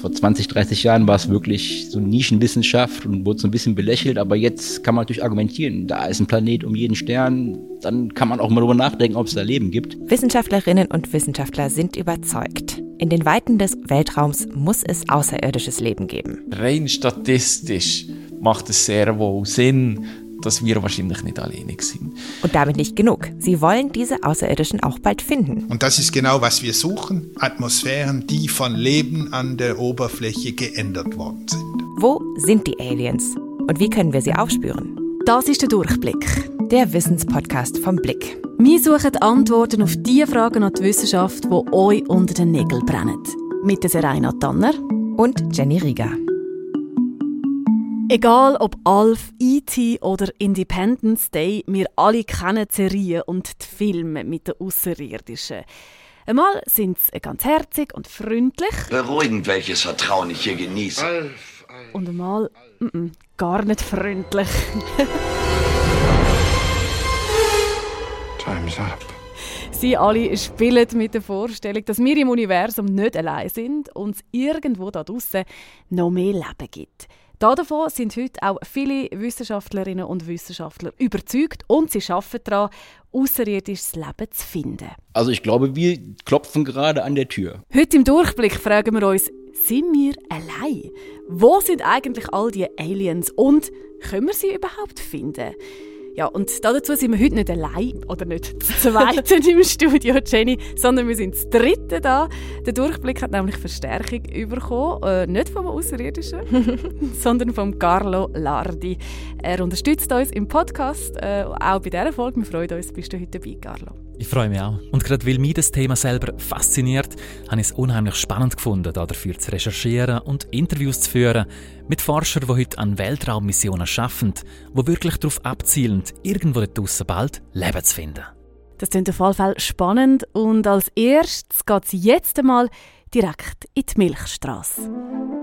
Vor 20, 30 Jahren war es wirklich so Nischenwissenschaft und wurde so ein bisschen belächelt, aber jetzt kann man natürlich argumentieren, da ist ein Planet um jeden Stern, dann kann man auch mal darüber nachdenken, ob es da Leben gibt. Wissenschaftlerinnen und Wissenschaftler sind überzeugt. In den Weiten des Weltraums muss es außerirdisches Leben geben. Rein statistisch macht es sehr wohl Sinn, dass wir wahrscheinlich nicht alleinig sind. Und damit nicht genug. Sie wollen diese Außerirdischen auch bald finden. Und das ist genau, was wir suchen. Atmosphären, die von Leben an der Oberfläche geändert worden sind. Wo sind die Aliens? Und wie können wir sie aufspüren? Das ist der Durchblick. Der Wissenspodcast vom Blick. Wir suchen Antworten auf die Fragen an die Wissenschaft, die euch unter den Nägeln brennen. Mit der Serena Tanner und Jenny Rieger. Egal ob Alf, E.T. oder Independence Day, wir alle kennen die Serien und die Filme mit den Außerirdischen. Einmal sind sie ganz herzig und freundlich. Beruhigend, welches Vertrauen ich hier genieße. Alf, Alf, und einmal m -m, gar nicht freundlich. Time's up. Sie alle spielen mit der Vorstellung, dass wir im Universum nicht allein sind und es irgendwo da draußen noch mehr Leben gibt. Davon sind heute auch viele Wissenschaftlerinnen und Wissenschaftler überzeugt und sie arbeiten daran, außerirdisches Leben zu finden. Also ich glaube, wir klopfen gerade an der Tür. Heute im Durchblick fragen wir uns, sind wir allein? Wo sind eigentlich all die Aliens und können wir sie überhaupt finden? Ja, und dazu sind wir heute nicht allein oder nicht zu zweit im Studio, Jenny, sondern wir sind das dritte da. Der Durchblick hat nämlich Verstärkung bekommen, äh, nicht vom Außerirdischen, sondern vom Carlo Lardi. Er unterstützt uns im Podcast, äh, auch bei dieser Folge. Wir freuen uns, bist du heute dabei, Carlo. Ich freue mich auch. Und gerade weil mich das Thema selber fasziniert, habe ich es unheimlich spannend gefunden, dafür zu recherchieren und Interviews zu führen mit Forschern, die heute an Weltraummissionen arbeiten, die wirklich darauf abzielen, irgendwo draussen bald Leben zu finden. Das klingt auf jeden Fall spannend und als erstes geht es jetzt einmal direkt in die Milchstraße.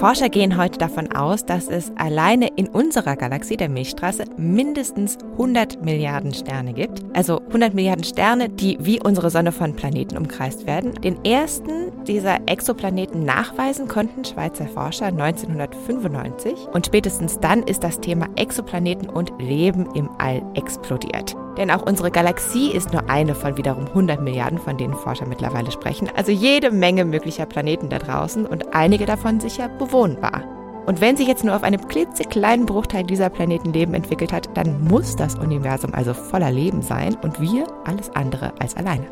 Forscher gehen heute davon aus, dass es alleine in unserer Galaxie, der Milchstraße, mindestens 100 Milliarden Sterne gibt. Also 100 Milliarden Sterne, die wie unsere Sonne von Planeten umkreist werden. Den ersten dieser Exoplaneten nachweisen konnten Schweizer Forscher 1995. Und spätestens dann ist das Thema Exoplaneten und Leben im All explodiert. Denn auch unsere Galaxie ist nur eine von wiederum 100 Milliarden, von denen Forscher mittlerweile sprechen. Also jede Menge möglicher Planeten da draußen und einige davon sicher bewohnbar. Und wenn sich jetzt nur auf einem klitzekleinen Bruchteil dieser Planeten Leben entwickelt hat, dann muss das Universum also voller Leben sein und wir alles andere als alleine.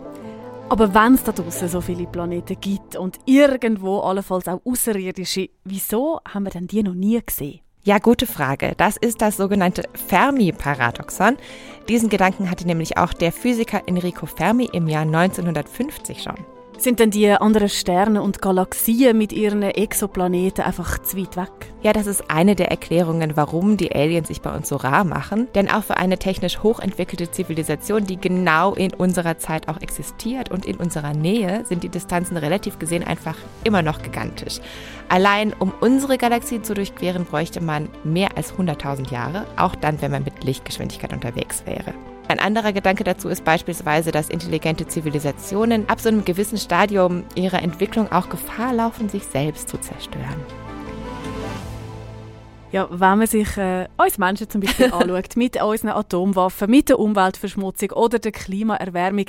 Aber wenn es da draußen so viele Planeten gibt und irgendwo allenfalls auch Außerirdische, wieso haben wir denn die noch nie gesehen? Ja, gute Frage. Das ist das sogenannte Fermi-Paradoxon. Diesen Gedanken hatte nämlich auch der Physiker Enrico Fermi im Jahr 1950 schon. Sind denn die anderen Sterne und Galaxien mit ihren Exoplaneten einfach zu weit weg? Ja, das ist eine der Erklärungen, warum die Aliens sich bei uns so rar machen. Denn auch für eine technisch hochentwickelte Zivilisation, die genau in unserer Zeit auch existiert und in unserer Nähe, sind die Distanzen relativ gesehen einfach immer noch gigantisch. Allein um unsere Galaxie zu durchqueren, bräuchte man mehr als 100.000 Jahre, auch dann, wenn man mit Lichtgeschwindigkeit unterwegs wäre. Ein anderer Gedanke dazu ist beispielsweise, dass intelligente Zivilisationen ab so einem gewissen Stadium ihrer Entwicklung auch Gefahr laufen, sich selbst zu zerstören. Ja, wenn man sich äh, uns Menschen zum Beispiel anschaut, mit unseren Atomwaffen, mit der Umweltverschmutzung oder der Klimaerwärmung,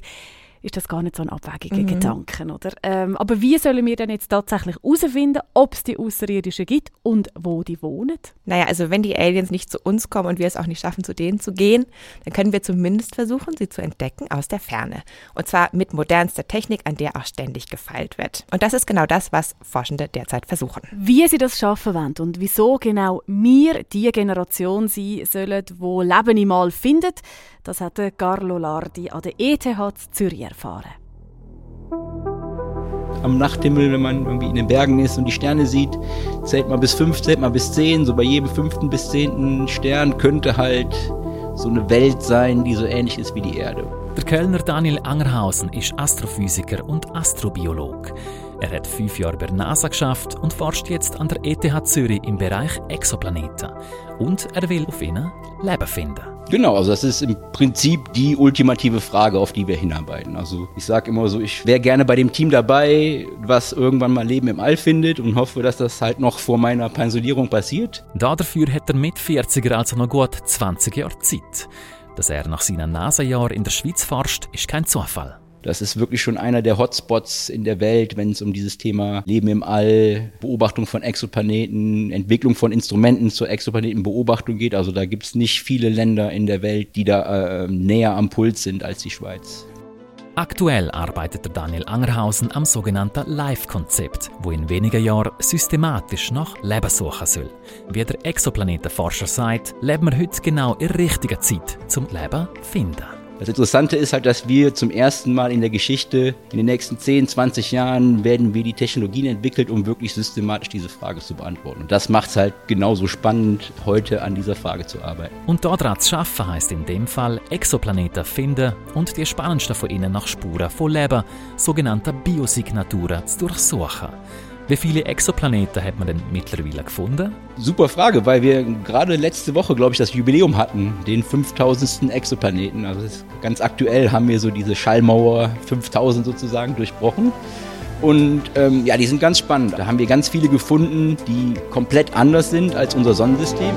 ist das gar nicht so ein abwägiger mhm. Gedanke, oder? Ähm, aber wie sollen wir denn jetzt tatsächlich herausfinden, ob es die Außerirdischen gibt und wo die wohnen? Naja, also wenn die Aliens nicht zu uns kommen und wir es auch nicht schaffen, zu denen zu gehen, dann können wir zumindest versuchen, sie zu entdecken aus der Ferne. Und zwar mit modernster Technik, an der auch ständig gefeilt wird. Und das ist genau das, was Forschende derzeit versuchen. Wie sie das schaffen wollen und wieso genau wir die Generation sein sollen, wo Leben im All findet, das hat Carlo Lardi an der ETH Zürich erfahren. Am Nachthimmel, wenn man irgendwie in den Bergen ist und die Sterne sieht, zählt man bis fünf, zählt man bis zehn. So bei jedem fünften bis zehnten Stern könnte halt so eine Welt sein, die so ähnlich ist wie die Erde. Der Kölner Daniel Angerhausen ist Astrophysiker und Astrobiolog. Er hat fünf Jahre bei der NASA geschafft und forscht jetzt an der ETH Zürich im Bereich Exoplaneten. Und er will auf ihnen Leben finden. Genau, also das ist im Prinzip die ultimative Frage, auf die wir hinarbeiten. Also ich sage immer so, ich wäre gerne bei dem Team dabei, was irgendwann mal Leben im All findet und hoffe, dass das halt noch vor meiner Pensionierung passiert. Dafür hat er mit 40er also noch gut 20 Jahre Zeit. Dass er nach seinen NASA-Jahren in der Schweiz forscht, ist kein Zufall. Das ist wirklich schon einer der Hotspots in der Welt, wenn es um dieses Thema Leben im All, Beobachtung von Exoplaneten, Entwicklung von Instrumenten zur Exoplanetenbeobachtung geht. Also da gibt es nicht viele Länder in der Welt, die da äh, näher am Puls sind als die Schweiz. Aktuell arbeitet der Daniel Angerhausen am sogenannten Live-Konzept, wo in wenigen Jahren systematisch nach Leben suchen soll. Wie der Exoplanetenforscher sagt, leben wir heute genau in der richtigen Zeit, zum Leben finden. Das Interessante ist halt, dass wir zum ersten Mal in der Geschichte, in den nächsten 10, 20 Jahren, werden wir die Technologien entwickelt, um wirklich systematisch diese Frage zu beantworten. Und das macht es halt genauso spannend, heute an dieser Frage zu arbeiten. Und daran zu heisst in dem Fall Exoplaneten finden und die spannendsten von ihnen nach Spuren von Leben, sogenannte Biosignaturen, zu durchsuchen. Wie viele Exoplaneten hat man denn mittlerweile gefunden? Super Frage, weil wir gerade letzte Woche, glaube ich, das Jubiläum hatten, den 5000. Exoplaneten. Also ganz aktuell haben wir so diese Schallmauer 5000 sozusagen durchbrochen. Und ähm, ja, die sind ganz spannend. Da haben wir ganz viele gefunden, die komplett anders sind als unser Sonnensystem.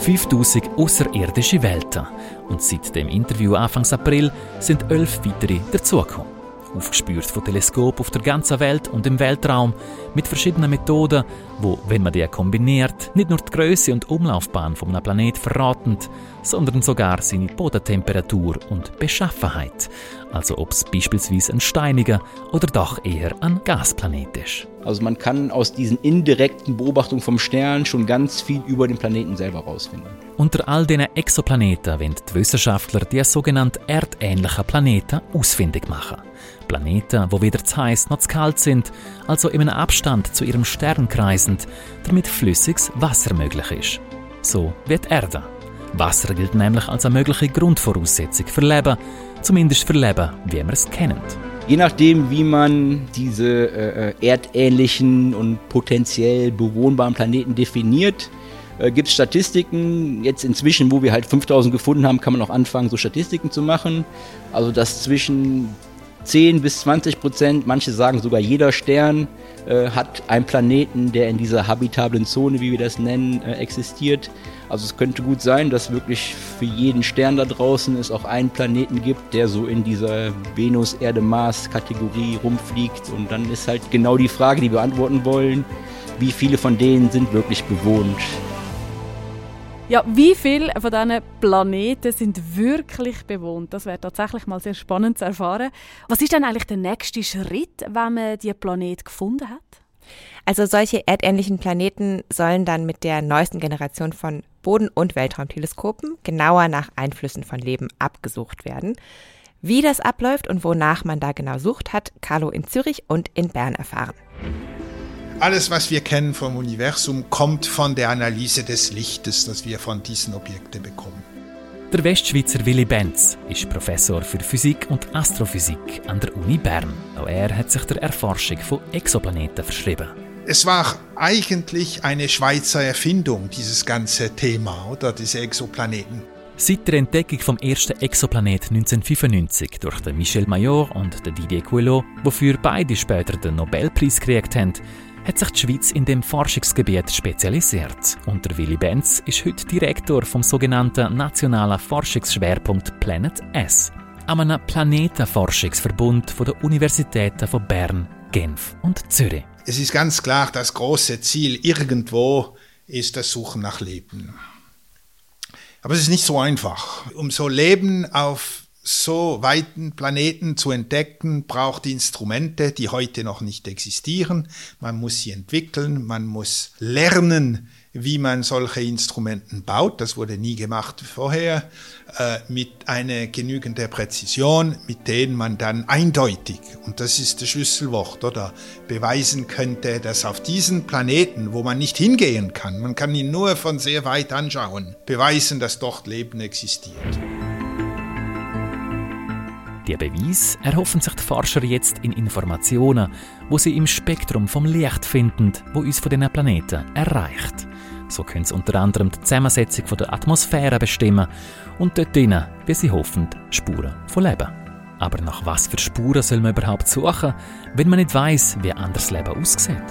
5000 außerirdische Welten. Und seit dem Interview Anfang April sind elf weitere dazugekommen aufgespürt von Teleskopen auf der ganzen Welt und im Weltraum mit verschiedenen Methoden, wo, wenn man die kombiniert, nicht nur die Größe und Umlaufbahn von einem Planet verraten, sondern sogar seine Bodentemperatur und Beschaffenheit. Also ob es beispielsweise ein steiniger oder doch eher ein Gasplanet ist. Also man kann aus diesen indirekten Beobachtungen vom Stern schon ganz viel über den Planeten selber herausfinden. Unter all diesen Exoplaneten wollen die Wissenschaftler die sogenannten erdähnlichen Planeten ausfindig machen. Planeten, wo weder zu heiß noch zu kalt sind, also in einem Abstand zu ihrem Stern kreisend, damit flüssiges Wasser möglich ist. So wie die Erde. Wasser gilt nämlich als eine mögliche Grundvoraussetzung für Leben, zumindest für Leben, wie wir es kennen. Je nachdem, wie man diese äh, erdähnlichen und potenziell bewohnbaren Planeten definiert, äh, gibt es Statistiken. Jetzt inzwischen, wo wir halt 5000 gefunden haben, kann man auch anfangen, so Statistiken zu machen. Also dass zwischen 10 bis 20 Prozent, manche sagen sogar jeder Stern äh, hat einen Planeten, der in dieser habitablen Zone, wie wir das nennen, äh, existiert. Also es könnte gut sein, dass wirklich für jeden Stern da draußen es auch einen Planeten gibt, der so in dieser Venus-Erde-Mars-Kategorie rumfliegt. Und dann ist halt genau die Frage, die wir beantworten wollen, wie viele von denen sind wirklich bewohnt. Ja, wie viele von diesen Planeten sind wirklich bewohnt? Das wäre tatsächlich mal sehr spannend zu erfahren. Was ist denn eigentlich der nächste Schritt, wenn man diese Planet gefunden hat? Also solche erdähnlichen Planeten sollen dann mit der neuesten Generation von Boden- und Weltraumteleskopen genauer nach Einflüssen von Leben abgesucht werden. Wie das abläuft und wonach man da genau sucht, hat Carlo in Zürich und in Bern erfahren. Alles, was wir kennen vom Universum, kommt von der Analyse des Lichtes, das wir von diesen Objekten bekommen. Der Westschweizer Willy Benz ist Professor für Physik und Astrophysik an der Uni Bern. Auch er hat sich der Erforschung von Exoplaneten verschrieben. Es war eigentlich eine Schweizer Erfindung, dieses ganze Thema, oder diese Exoplaneten. Seit der Entdeckung vom ersten Exoplanet 1995 durch den Michel Mayor und den Didier Queloz, wofür beide später den Nobelpreis gekriegt haben, hat sich die Schweiz in dem Forschungsgebiet spezialisiert. Und der Willy Benz ist heute Direktor vom sogenannten Nationalen Forschungsschwerpunkt Planet S, einem Planetenforschungsverbund den Universitäten von Bern, Genf und Zürich. Es ist ganz klar, das große Ziel irgendwo ist das Suchen nach Leben. Aber es ist nicht so einfach. Um so Leben auf so weiten Planeten zu entdecken, braucht Instrumente, die heute noch nicht existieren. Man muss sie entwickeln, man muss lernen, wie man solche Instrumenten baut. Das wurde nie gemacht vorher, äh, mit einer genügenden Präzision, mit denen man dann eindeutig, und das ist das Schlüsselwort, oder beweisen könnte, dass auf diesen Planeten, wo man nicht hingehen kann, man kann ihn nur von sehr weit anschauen, beweisen, dass dort Leben existiert. Die Beweis erhoffen sich die Forscher jetzt in Informationen, wo sie im Spektrum vom Licht finden, wo uns von diesen Planeten erreicht. So können sie unter anderem die Zusammensetzung der Atmosphäre bestimmen und dort drinnen, wie sie hoffen, Spuren von Leben. Aber nach was für Spuren soll man überhaupt suchen, wenn man nicht weiß, wie anders Leben aussieht?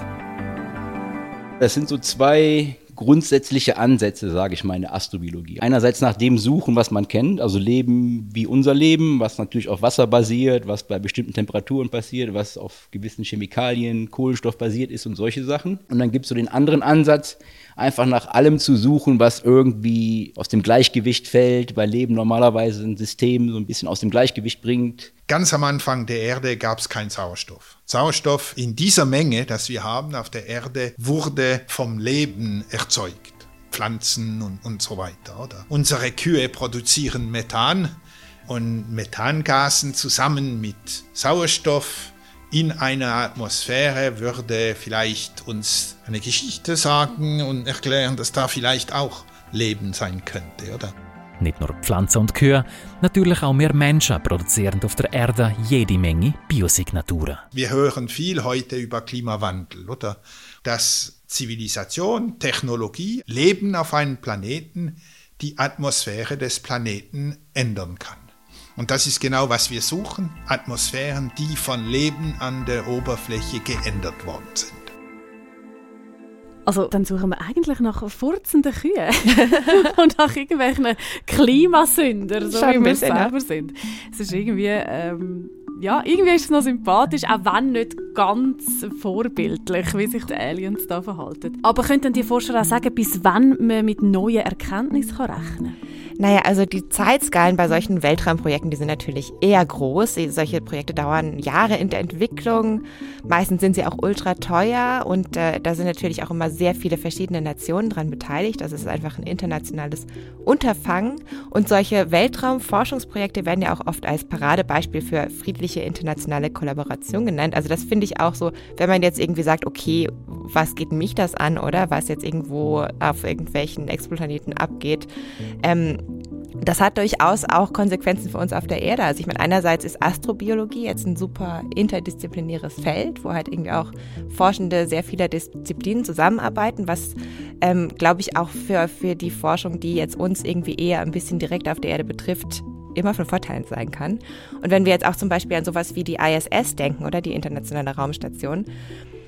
Das sind so zwei grundsätzliche Ansätze, sage ich in der Astrobiologie. Einerseits nach dem suchen, was man kennt, also Leben wie unser Leben, was natürlich auf Wasser basiert, was bei bestimmten Temperaturen passiert, was auf gewissen Chemikalien, Kohlenstoff basiert ist und solche Sachen. Und dann gibt es so den anderen Ansatz, einfach nach allem zu suchen, was irgendwie aus dem Gleichgewicht fällt, weil Leben normalerweise ein System so ein bisschen aus dem Gleichgewicht bringt. Ganz am Anfang der Erde gab es keinen Sauerstoff. Sauerstoff in dieser Menge, das wir haben auf der Erde, wurde vom Leben erzeugt. Pflanzen und, und so weiter. Oder? Unsere Kühe produzieren Methan und Methangasen zusammen mit Sauerstoff in einer Atmosphäre würde vielleicht uns eine Geschichte sagen und erklären, dass da vielleicht auch Leben sein könnte, oder? Nicht nur Pflanzen und Kühe, natürlich auch wir Menschen produzieren auf der Erde jede Menge Biosignaturen. Wir hören viel heute über Klimawandel, oder? Dass Zivilisation, Technologie, Leben auf einem Planeten die Atmosphäre des Planeten ändern kann. Und das ist genau, was wir suchen. Atmosphären, die von Leben an der Oberfläche geändert worden sind. Also dann suchen wir eigentlich nach furzenden Kühen und nach irgendwelchen Klimasündern, so wie wir selber sind. Es ist irgendwie, ähm, ja, irgendwie ist es noch sympathisch, auch wenn nicht ganz vorbildlich, wie sich die Aliens da verhalten. Aber könnten die Forscher auch sagen, bis wann man mit neuen Erkenntnissen rechnen kann? Naja, also die Zeitskalen bei solchen Weltraumprojekten, die sind natürlich eher groß. Solche Projekte dauern Jahre in der Entwicklung. Meistens sind sie auch ultra teuer und äh, da sind natürlich auch immer sehr viele verschiedene Nationen dran beteiligt. Das ist einfach ein internationales Unterfangen. Und solche Weltraumforschungsprojekte werden ja auch oft als Paradebeispiel für friedliche internationale Kollaboration genannt. Also das finde ich auch so, wenn man jetzt irgendwie sagt, okay, was geht mich das an, oder was jetzt irgendwo auf irgendwelchen Exoplaneten abgeht. Ähm, das hat durchaus auch Konsequenzen für uns auf der Erde. Also ich meine, einerseits ist Astrobiologie jetzt ein super interdisziplinäres Feld, wo halt irgendwie auch Forschende sehr vieler Disziplinen zusammenarbeiten, was, ähm, glaube ich, auch für, für die Forschung, die jetzt uns irgendwie eher ein bisschen direkt auf der Erde betrifft, immer von Vorteil sein kann. Und wenn wir jetzt auch zum Beispiel an sowas wie die ISS denken oder die Internationale Raumstation,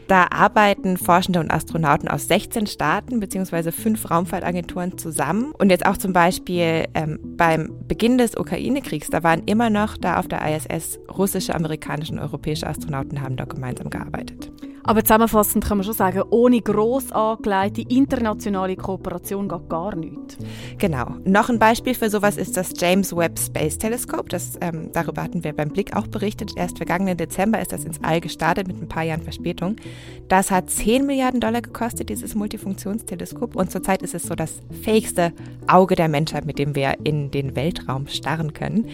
da arbeiten Forschende und Astronauten aus 16 Staaten bzw. fünf Raumfahrtagenturen zusammen. Und jetzt auch zum Beispiel ähm, beim Beginn des Ukraine-Kriegs, da waren immer noch da auf der ISS russische, amerikanische und europäische Astronauten haben da gemeinsam gearbeitet. Aber zusammenfassend kann man schon sagen, ohne gross angelegte internationale Kooperation geht gar nichts. Genau. Noch ein Beispiel für sowas ist das James Webb Space Telescope. Das, ähm, darüber hatten wir beim Blick auch berichtet. Erst vergangenen Dezember ist das ins All gestartet mit ein paar Jahren Verspätung. Das hat 10 Milliarden Dollar gekostet, dieses Multifunktionsteleskop. Und zurzeit ist es so das fähigste Auge der Menschheit, mit dem wir in den Weltraum starren können.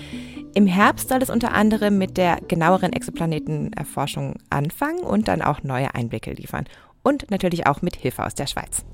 Im Herbst soll es unter anderem mit der genaueren Exoplanetenerforschung anfangen und dann auch neue Einblicke liefern. Und natürlich auch mit Hilfe aus der Schweiz.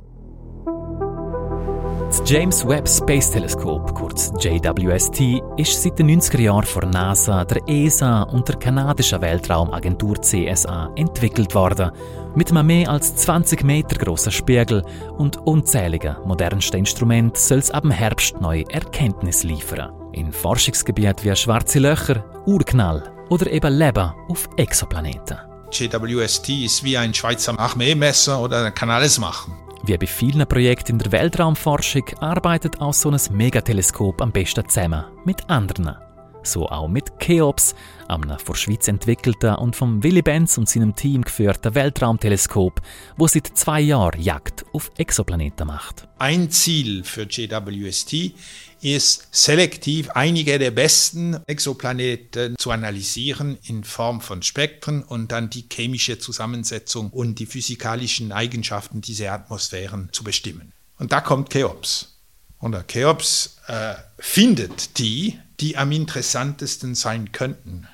Das James Webb Space Telescope, kurz JWST, ist seit den 90er Jahren von NASA, der ESA und der kanadischen Weltraumagentur CSA entwickelt worden. Mit einem mehr als 20 Meter großen Spiegel und unzähligen modernsten Instrumenten soll es ab dem Herbst neue Erkenntnisse liefern. In Forschungsgebieten wie schwarze Löcher, Urknall oder eben Leben auf Exoplaneten. JWST ist wie ein Schweizer Armeemesser oder kann alles machen. Wie bei vielen Projekten in der Weltraumforschung arbeitet auch so ein Megateleskop am besten zusammen mit anderen. So auch mit Cheops, einem von der Schweiz entwickelten und vom Willy Benz und seinem Team geführten Weltraumteleskop, wo seit zwei Jahren Jagd auf Exoplaneten macht. Ein Ziel für JWST ist selektiv einige der besten Exoplaneten zu analysieren in Form von Spektren und dann die chemische Zusammensetzung und die physikalischen Eigenschaften dieser Atmosphären zu bestimmen. Und da kommt Cheops. Und Cheops äh, findet die, die am interessantesten sein könnten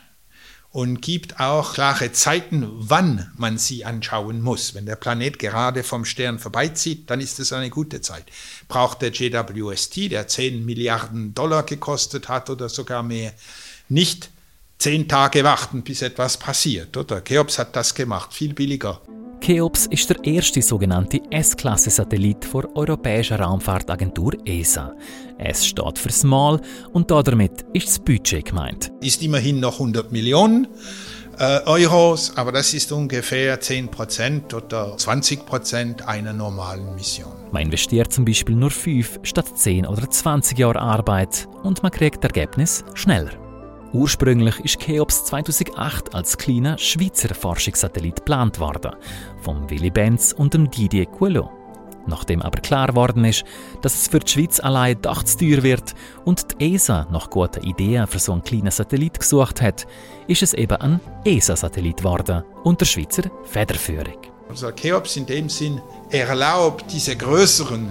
und gibt auch klare Zeiten, wann man sie anschauen muss. Wenn der Planet gerade vom Stern vorbeizieht, dann ist es eine gute Zeit. Braucht der JWST, der 10 Milliarden Dollar gekostet hat oder sogar mehr, nicht zehn Tage warten, bis etwas passiert. Oder Cheops hat das gemacht, viel billiger. Cheops ist der erste sogenannte S-Klasse-Satellit der Europäischen Raumfahrtagentur ESA. S steht für Small und damit ist das Budget gemeint. Ist immerhin noch 100 Millionen äh, Euros, aber das ist ungefähr 10 Prozent oder 20 Prozent einer normalen Mission. Man investiert zum Beispiel nur 5 statt 10 oder 20 Jahre Arbeit und man kriegt Ergebnis schneller. Ursprünglich ist Cheops 2008 als kleiner Schweizer Forschungssatellit geplant worden, vom Willy Benz und dem Didier Queloz. Nachdem aber klar geworden ist, dass es für die Schweiz allein doch zu teuer wird und die ESA nach guten Ideen für so einen kleinen Satellit gesucht hat, ist es eben ein ESA-Satellit geworden unter Schweizer Federführung. Also Cheops in dem Sinn erlaubt diese größeren,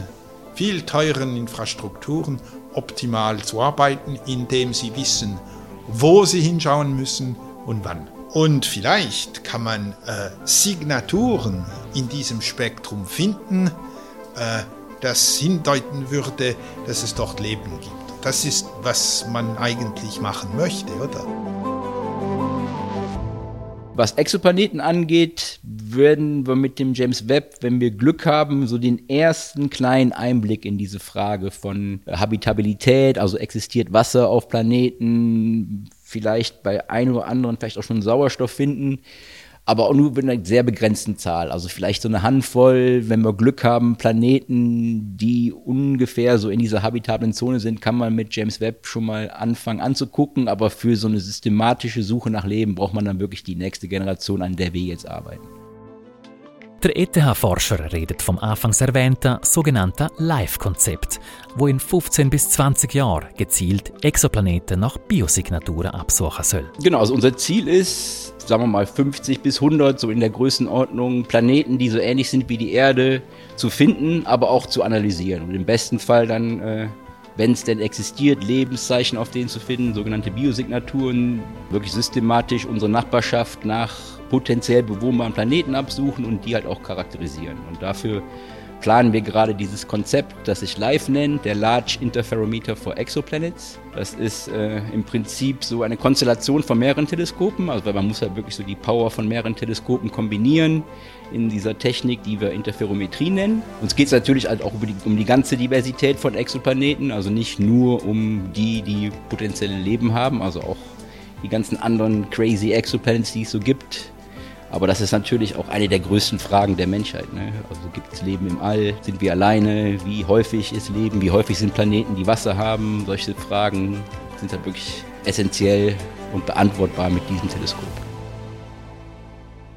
viel teuren Infrastrukturen optimal zu arbeiten, indem sie wissen, wo sie hinschauen müssen und wann. Und vielleicht kann man äh, Signaturen in diesem Spektrum finden, äh, das hindeuten würde, dass es dort Leben gibt. Das ist, was man eigentlich machen möchte, oder? Was Exoplaneten angeht, werden wir mit dem James Webb, wenn wir Glück haben, so den ersten kleinen Einblick in diese Frage von Habitabilität, also existiert Wasser auf Planeten, vielleicht bei einem oder anderen vielleicht auch schon Sauerstoff finden aber auch nur mit einer sehr begrenzten Zahl. Also vielleicht so eine Handvoll, wenn wir Glück haben, Planeten, die ungefähr so in dieser habitablen Zone sind, kann man mit James Webb schon mal anfangen anzugucken. Aber für so eine systematische Suche nach Leben braucht man dann wirklich die nächste Generation, an der wir jetzt arbeiten. Der ETH-Forscher redet vom anfangs erwähnten sogenannten LIFE-Konzept, wo in 15 bis 20 Jahren gezielt Exoplaneten nach Biosignaturen absuchen soll. Genau, also unser Ziel ist, sagen wir mal 50 bis 100, so in der Größenordnung, Planeten, die so ähnlich sind wie die Erde, zu finden, aber auch zu analysieren. Und im besten Fall dann, äh, wenn es denn existiert, Lebenszeichen auf denen zu finden, sogenannte Biosignaturen, wirklich systematisch unsere Nachbarschaft nach potenziell bewohnbaren Planeten absuchen und die halt auch charakterisieren. Und dafür planen wir gerade dieses Konzept, das sich LIFE nennt, der Large Interferometer for Exoplanets. Das ist äh, im Prinzip so eine Konstellation von mehreren Teleskopen, also weil man muss halt wirklich so die Power von mehreren Teleskopen kombinieren in dieser Technik, die wir Interferometrie nennen. Uns geht es natürlich halt auch die, um die ganze Diversität von Exoplaneten, also nicht nur um die, die potenzielle Leben haben, also auch die ganzen anderen crazy Exoplanets, die es so gibt, aber das ist natürlich auch eine der größten Fragen der Menschheit. Ne? Also gibt es Leben im All? Sind wir alleine? Wie häufig ist Leben? Wie häufig sind Planeten, die Wasser haben? Solche Fragen sind halt wirklich essentiell und beantwortbar mit diesem Teleskop.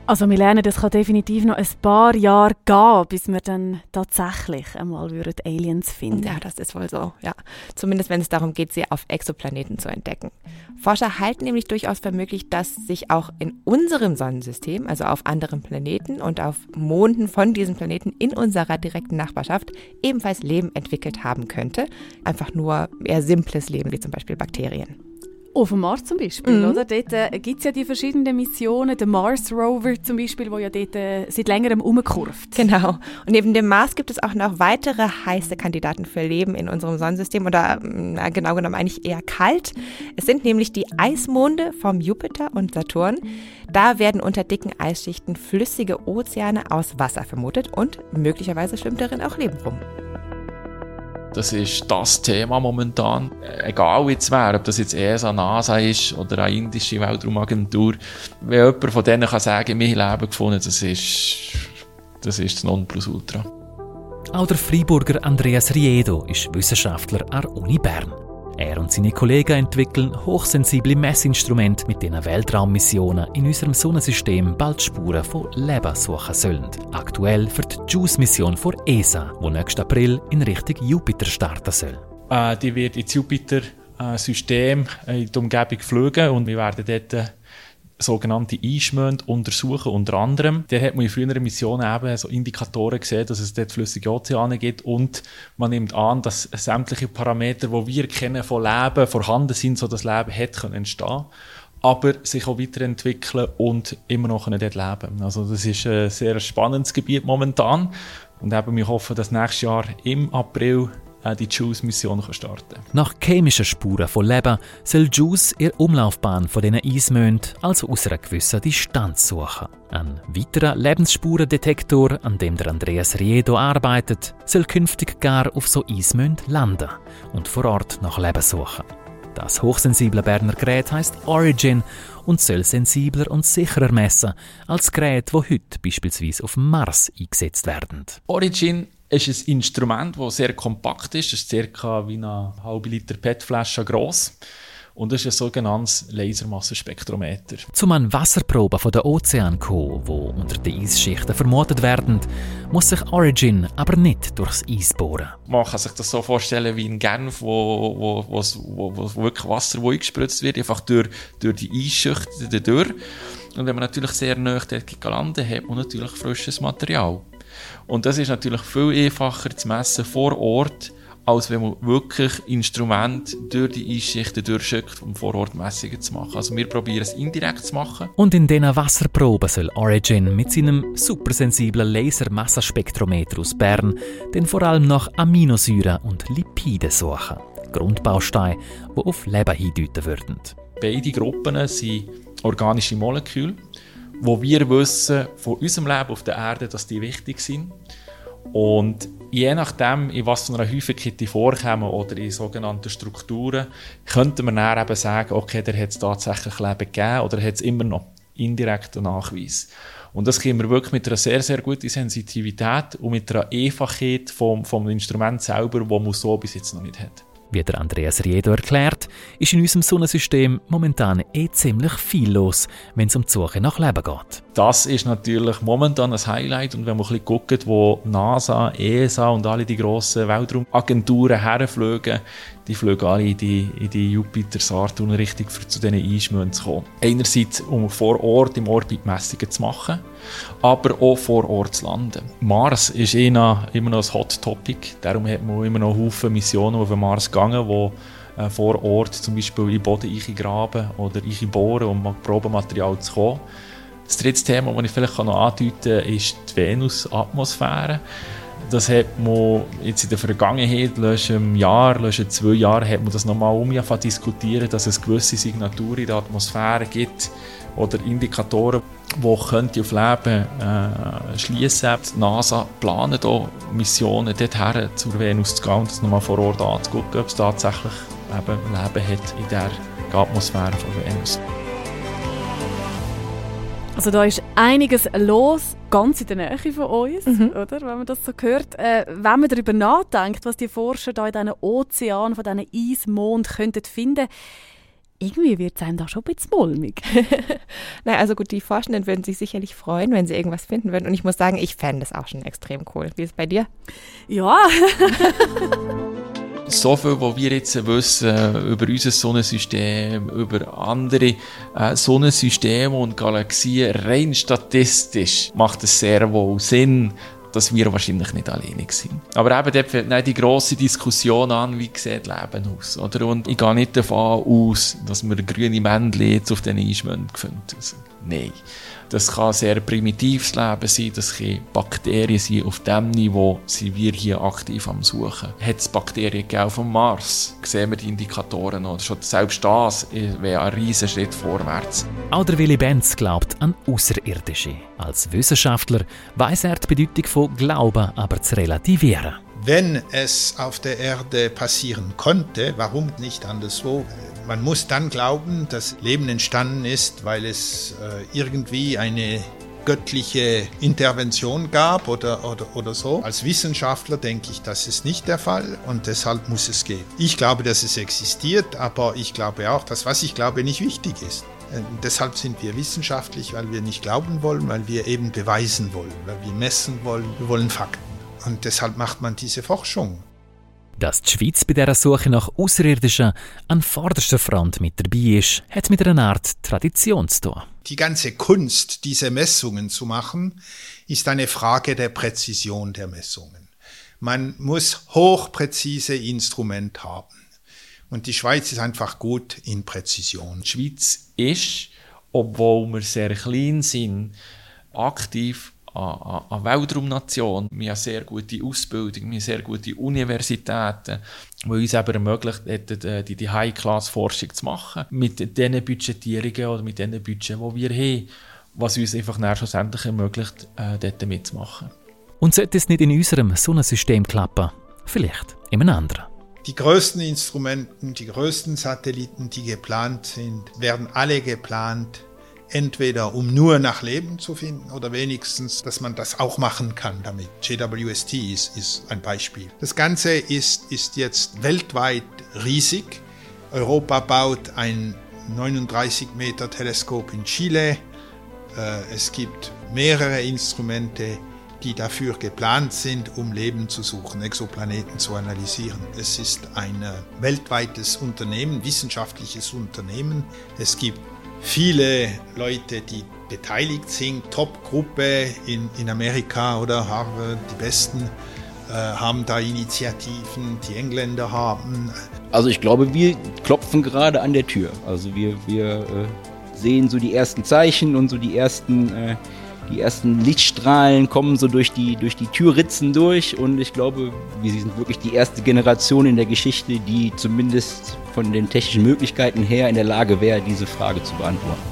Also wir lernen, es kann definitiv noch ein paar Jahre gehen, bis wir dann tatsächlich einmal Aliens finden. Ja, das ist wohl so. Ja, zumindest wenn es darum geht, sie auf Exoplaneten zu entdecken. Forscher halten nämlich durchaus für möglich, dass sich auch in unserem Sonnensystem, also auf anderen Planeten und auf Monden von diesen Planeten in unserer direkten Nachbarschaft ebenfalls Leben entwickelt haben könnte. Einfach nur eher simples Leben, wie zum Beispiel Bakterien. Auf dem Mars zum Beispiel, mhm. oder? Dort äh, gibt es ja die verschiedenen Missionen, der Mars Rover zum Beispiel, wo ja dort äh, seit längerem umkurvt. Genau. Und neben dem Mars gibt es auch noch weitere heiße Kandidaten für Leben in unserem Sonnensystem oder na, genau genommen eigentlich eher kalt. Es sind nämlich die Eismonde vom Jupiter und Saturn. Da werden unter dicken Eisschichten flüssige Ozeane aus Wasser vermutet und möglicherweise schwimmt darin auch Leben rum. Das ist das Thema momentan. Egal jetzt wer, ob das jetzt ESA, NASA ist oder eine indische Weltraumagentur. Wenn jemand von denen kann sagen, wir Leben gefunden, das ist das, ist das Nonplusultra. Auch der Freiburger Andreas Riedo ist Wissenschaftler an der Uni Bern. Er und seine Kollegen entwickeln hochsensible Messinstrumente, mit denen Weltraummissionen in unserem Sonnensystem bald Spuren von Leben suchen sollen. Aktuell für die JUICE-Mission von ESA, die nächsten April in Richtung Jupiter starten soll. Äh, die wird ins Jupiter-System äh, in die Umgebung fliegen und wir werden dort äh, sogenannte Einschmönd untersuchen, unter anderem. Da hat man in früheren Missionen eben so Indikatoren gesehen, dass es dort flüssige Ozeane gibt. Und man nimmt an, dass sämtliche Parameter, die wir kennen von Leben, vorhanden sind, so dass Leben hätte können entstehen aber sich auch weiterentwickeln und immer noch dort leben. Also das ist ein sehr spannendes Gebiet momentan. Und eben wir hoffen, dass nächstes Jahr im April äh, die JUICE-Mission starten Nach chemischen Spuren von Leben soll JUICE ihre Umlaufbahn von diesen Eismönden also aus einer gewissen Distanz suchen. Ein weiterer Lebensspurendetektor, an dem der Andreas Riedo arbeitet, soll künftig gar auf so Eismönden landen und vor Ort nach Leben suchen. Das hochsensible Berner Gerät heißt Origin und soll sensibler und sicherer messen als Geräte, die heute beispielsweise auf Mars eingesetzt werden. Origin ist ein Instrument, das sehr kompakt ist. Es ist ca. wie eine halbe Liter PET-Flasche gross. Und das ist ein sogenanntes Lasermassenspektrometer. Zum an Wasserproben von der Ozean kommen, die unter den Eisschichten vermutet werden, muss sich Origin aber nicht durchs Eis bohren. Man kann sich das so vorstellen wie in Genf, wo, wo, wo, wo, wirklich Wasser wo eingespritzt wird, einfach durch, durch die Eisschichten durch. Und wenn man natürlich sehr nah dort landet, hat man natürlich frisches Material. Und das ist natürlich viel einfacher zu messen vor Ort, als wenn man wirklich Instrumente durch die Eisschichten durchschickt, um vor Ort Messungen zu machen. Also wir probieren es indirekt zu machen. Und in diesen Wasserproben soll Origin mit seinem supersensiblen Lasermassenspektrometer aus Bern dann vor allem nach Aminosäuren und Lipiden suchen. Grundbausteine, die auf Leben hindeuten würden. Beide Gruppen sind organische Moleküle, wo wir wissen von unserem Leben auf der Erde, dass die wichtig sind. Und je nachdem, in was für einer Häufigkeit die vorkommen oder in sogenannten Strukturen, könnte man dann eben sagen, okay, der hat es tatsächlich Leben gegeben oder hat es immer noch indirekten Nachweis. Und das können wir wirklich mit einer sehr, sehr guten Sensitivität und mit einer Einfachheit vom, vom Instrument selber, wo man so bis jetzt noch nicht hat. Wie der Andreas Riedo erklärt, ist in unserem Sonnensystem momentan eh ziemlich viel los, wenn es um die Suche nach Leben geht. Das ist natürlich momentan ein Highlight und wenn man ein bisschen guckt, wo NASA, ESA und alle die grossen Weltraumagenturen herfliegen, die fliegen alle in die, in die Jupiter-Saturn-Richtung, um zu diesen Einschmüssen zu kommen. Einerseits, um vor Ort im Orbit Messungen zu machen, aber auch vor Ort zu landen. Mars ist eh immer noch ein Hot Topic, darum hat man immer noch Haufen Missionen auf den Mars gegangen, wo äh, vor Ort zum Beispiel in Boden graben oder bohren, um an Probenmaterial zu kommen. Das dritte Thema, das ich vielleicht noch andeuten kann, ist die Venus-Atmosphäre. Das hat man jetzt in der Vergangenheit, im Jahr, in zwei Jahren, hat man das nochmal um diskutieren, dass es gewisse Signaturen in der Atmosphäre gibt oder Indikatoren, die könnte auf Leben äh, schließen. Die NASA plant hier Missionen dorthin zur Venus zu gehen und das nochmal vor Ort anzugucken, ob es tatsächlich eben Leben hat in der Atmosphäre von Venus. Also da ist einiges los, ganz in der Nähe von uns, mhm. oder? Wenn man das so hört. Äh, wenn man darüber nachdenkt, was die Forscher da in diesen Ozeanen, von diesen Eismond könnten finden, irgendwie wird es einem da schon ein bisschen mulmig. Nein, also gut, die Forschenden würden sich sicherlich freuen, wenn sie irgendwas finden würden. Und ich muss sagen, ich fände das auch schon extrem cool. Wie ist es bei dir? Ja. so viel, was wir jetzt wissen über unser Sonnensystem, über andere äh, Sonnensysteme und Galaxien, rein statistisch macht es sehr wohl Sinn, dass wir wahrscheinlich nicht alleinig sind. Aber eben dort fällt die grosse Diskussion an, wie sieht Leben aus. Oder? Und ich gehe nicht davon aus, dass wir grüne Männchen jetzt auf den Eismünden gefunden haben. Nein. Das kann sehr primitives Leben sein, das können Bakterien sein. Auf dem Niveau sind wir hier aktiv am Suchen. Hat es Bakterien auf dem Mars? Sehen wir die Indikatoren noch? Selbst das wäre ein riesiger Schritt vorwärts. Auch der Willy Benz glaubt an Außerirdische. Als Wissenschaftler weiß er die Bedeutung von Glauben aber zu relativieren. Wenn es auf der Erde passieren konnte, warum nicht anderswo? Man muss dann glauben, dass Leben entstanden ist, weil es äh, irgendwie eine göttliche Intervention gab oder, oder, oder so. Als Wissenschaftler denke ich, das ist nicht der Fall und deshalb muss es gehen. Ich glaube, dass es existiert, aber ich glaube auch, dass was ich glaube nicht wichtig ist. Und äh, deshalb sind wir wissenschaftlich, weil wir nicht glauben wollen, weil wir eben beweisen wollen, weil wir messen wollen, wir wollen Fakten. Und deshalb macht man diese Forschung. Dass die Schweiz bei dieser Suche nach Außerirdischen an vorderster Front mit dabei ist, hat mit einer Art Tradition zu tun. Die ganze Kunst, diese Messungen zu machen, ist eine Frage der Präzision der Messungen. Man muss hochpräzise Instrument haben. Und die Schweiz ist einfach gut in Präzision. Die Schweiz ist, obwohl wir sehr klein sind, aktiv an, an Weltraumnation. Wir haben sehr gute Ausbildung, wir haben sehr gute Universitäten, die uns eben ermöglicht hätten, die, die High-Class-Forschung zu machen. Mit diesen Budgetierungen oder mit diesen Budgets, die wir haben, was uns einfach schlussendlich ermöglicht, äh, dort mitzumachen. Und sollte es nicht in unserem Sonnensystem klappen? Vielleicht in einem anderen. Die größten Instrumenten, die größten Satelliten, die geplant sind, werden alle geplant, entweder um nur nach Leben zu finden oder wenigstens, dass man das auch machen kann damit. JWST ist, ist ein Beispiel. Das Ganze ist, ist jetzt weltweit riesig. Europa baut ein 39 Meter Teleskop in Chile. Äh, es gibt mehrere Instrumente, die dafür geplant sind, um Leben zu suchen, Exoplaneten zu analysieren. Es ist ein äh, weltweites Unternehmen, wissenschaftliches Unternehmen. Es gibt viele Leute, die beteiligt sind, Top-Gruppe in, in Amerika oder Harvard, die besten äh, haben da Initiativen, die Engländer haben. Also ich glaube, wir klopfen gerade an der Tür. Also wir, wir äh, sehen so die ersten Zeichen und so die ersten äh, die ersten Lichtstrahlen kommen so durch die, durch die Türritzen durch und ich glaube, wir sind wirklich die erste Generation in der Geschichte, die zumindest von den technischen Möglichkeiten her in der Lage wäre, diese Frage zu beantworten.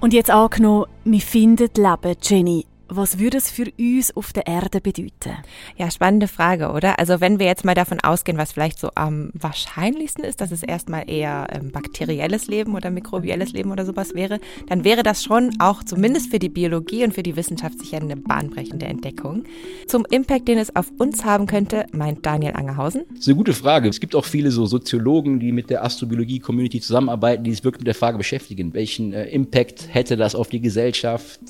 Und jetzt angenommen, wir finden Leben, Jenny. Was würde es für uns auf der Erde bedeuten? Ja, spannende Frage, oder? Also wenn wir jetzt mal davon ausgehen, was vielleicht so am wahrscheinlichsten ist, dass es erstmal eher ähm, bakterielles Leben oder mikrobielles Leben oder sowas wäre, dann wäre das schon auch zumindest für die Biologie und für die Wissenschaft sicher eine bahnbrechende Entdeckung. Zum Impact, den es auf uns haben könnte, meint Daniel Angerhausen. Das ist eine gute Frage. Es gibt auch viele so Soziologen, die mit der Astrobiologie-Community zusammenarbeiten, die sich wirklich mit der Frage beschäftigen. Welchen äh, Impact hätte das auf die Gesellschaft?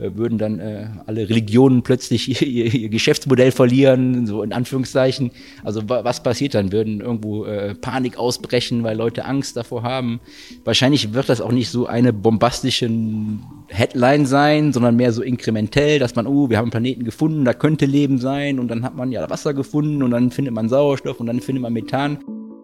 Äh, würden dann äh, alle Religionen plötzlich ihr, ihr, Geschäftsmodell verlieren, so in Anführungszeichen. Also was passiert dann? Würden irgendwo äh, Panik ausbrechen, weil Leute Angst davor haben? Wahrscheinlich wird das auch nicht so eine bombastische Headline sein, sondern mehr so inkrementell, dass man, oh, wir haben einen Planeten gefunden, da könnte Leben sein und dann hat man ja Wasser gefunden und dann findet man Sauerstoff und dann findet man Methan.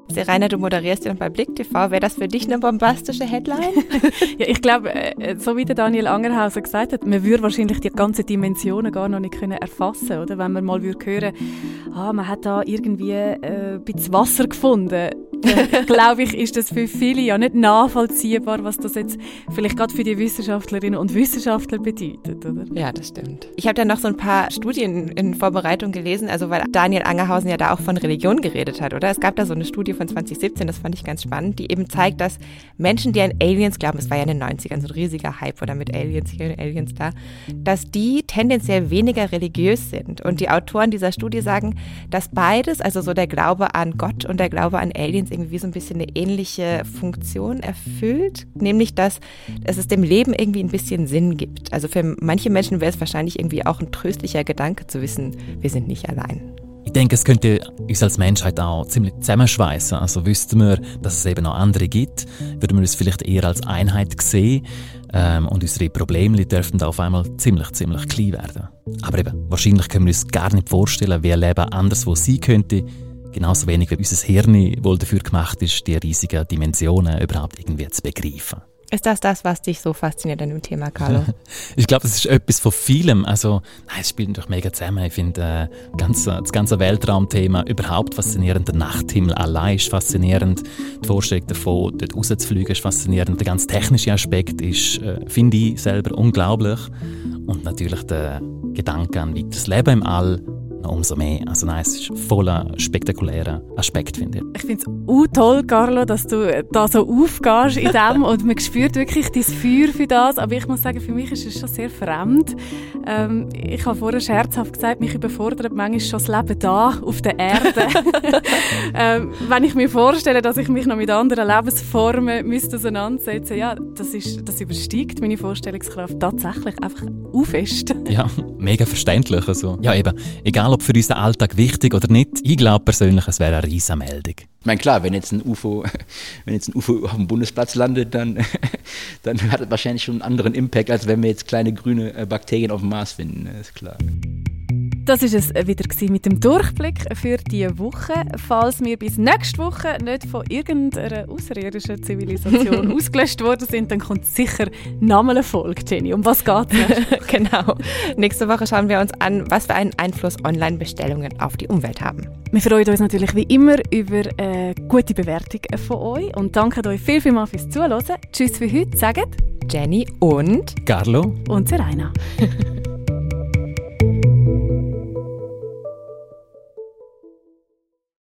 Serena, du moderierst ja bei Blick TV. Wäre das für dich eine bombastische Headline? ja, ich glaube, äh, so wie der Daniel Angerhauser gesagt hat, man würde wahrscheinlich die ganzen Dimensionen gar noch nicht erfassen oder? Wenn man mal würde hören ah, man hat da irgendwie äh, ein bisschen Wasser gefunden glaube ich, ist das für viele ja nicht nachvollziehbar, was das jetzt vielleicht gerade für die Wissenschaftlerinnen und Wissenschaftler bedeutet, oder? Ja, das stimmt. Ich habe dann noch so ein paar Studien in Vorbereitung gelesen, also weil Daniel Angerhausen ja da auch von Religion geredet hat, oder? Es gab da so eine Studie von 2017, das fand ich ganz spannend, die eben zeigt, dass Menschen, die an Aliens glauben, es war ja in den 90ern so ein riesiger Hype oder mit Aliens hier und Aliens da, dass die tendenziell weniger religiös sind. Und die Autoren dieser Studie sagen, dass beides, also so der Glaube an Gott und der Glaube an Aliens, irgendwie so ein bisschen eine ähnliche Funktion erfüllt, nämlich dass, dass es dem Leben irgendwie ein bisschen Sinn gibt. Also für manche Menschen wäre es wahrscheinlich irgendwie auch ein tröstlicher Gedanke zu wissen, wir sind nicht allein. Ich denke, es könnte uns als Menschheit auch ziemlich zusammenschweißen. Also wüssten wir, dass es eben noch andere gibt, würden wir uns vielleicht eher als Einheit sehen ähm, und unsere Probleme dürften auf einmal ziemlich, ziemlich klein werden. Aber eben, wahrscheinlich können wir uns gar nicht vorstellen, wie ein Leben anderswo sein könnte, Genauso wenig wie unser Hirn wohl dafür gemacht ist, die riesigen Dimensionen überhaupt irgendwie zu begreifen. Ist das das, was dich so fasziniert an dem Thema, Carlo? ich glaube, das ist etwas von vielem. Also, nein, es spielt natürlich mega zusammen. Ich finde äh, ganze, das ganze Weltraumthema überhaupt faszinierend. Der Nachthimmel allein ist faszinierend. Die Vorstellung davon, dort rauszufliegen, ist faszinierend. Der ganz technische Aspekt ist, äh, finde ich selber unglaublich. Und natürlich der Gedanke an weiteres Leben im All umso mehr. Also nein, es ist voller spektakulärer Aspekt, finde ich. Ich finde es auch toll, Carlo, dass du da so aufgehst in dem und man spürt wirklich dein Feuer für das. Aber ich muss sagen, für mich ist es schon sehr fremd. Ähm, ich habe vorher scherzhaft gesagt, mich überfordert manchmal schon das Leben da auf der Erde. ähm, wenn ich mir vorstelle, dass ich mich noch mit anderen Lebensformen müsste auseinandersetzen ja, das, ist, das übersteigt meine Vorstellungskraft tatsächlich einfach fest. ja, mega verständlich. Also, ja, eben, egal ob für unseren Alltag wichtig oder nicht, ich glaube persönlich, es wäre eine riesige. Ich meine, klar, wenn jetzt ein UFO, wenn jetzt ein UFO auf dem Bundesplatz landet, dann, dann hat es wahrscheinlich schon einen anderen Impact, als wenn wir jetzt kleine grüne äh, Bakterien auf dem Mars finden, ist klar. Das ist es wieder mit dem Durchblick für diese Woche. Falls wir bis nächste Woche nicht von irgendeiner außerirdischen Zivilisation ausgelöscht worden sind, dann kommt sicher nochmal eine Folge, Jenny. Um was geht es? genau. Nächste Woche schauen wir uns an, was für einen Einfluss Online-Bestellungen auf die Umwelt haben. Wir freuen uns natürlich wie immer über eine gute Bewertung von euch und danken euch viel, viel mal fürs Zuhören. Tschüss für heute, sagen Jenny und Carlo und Serena.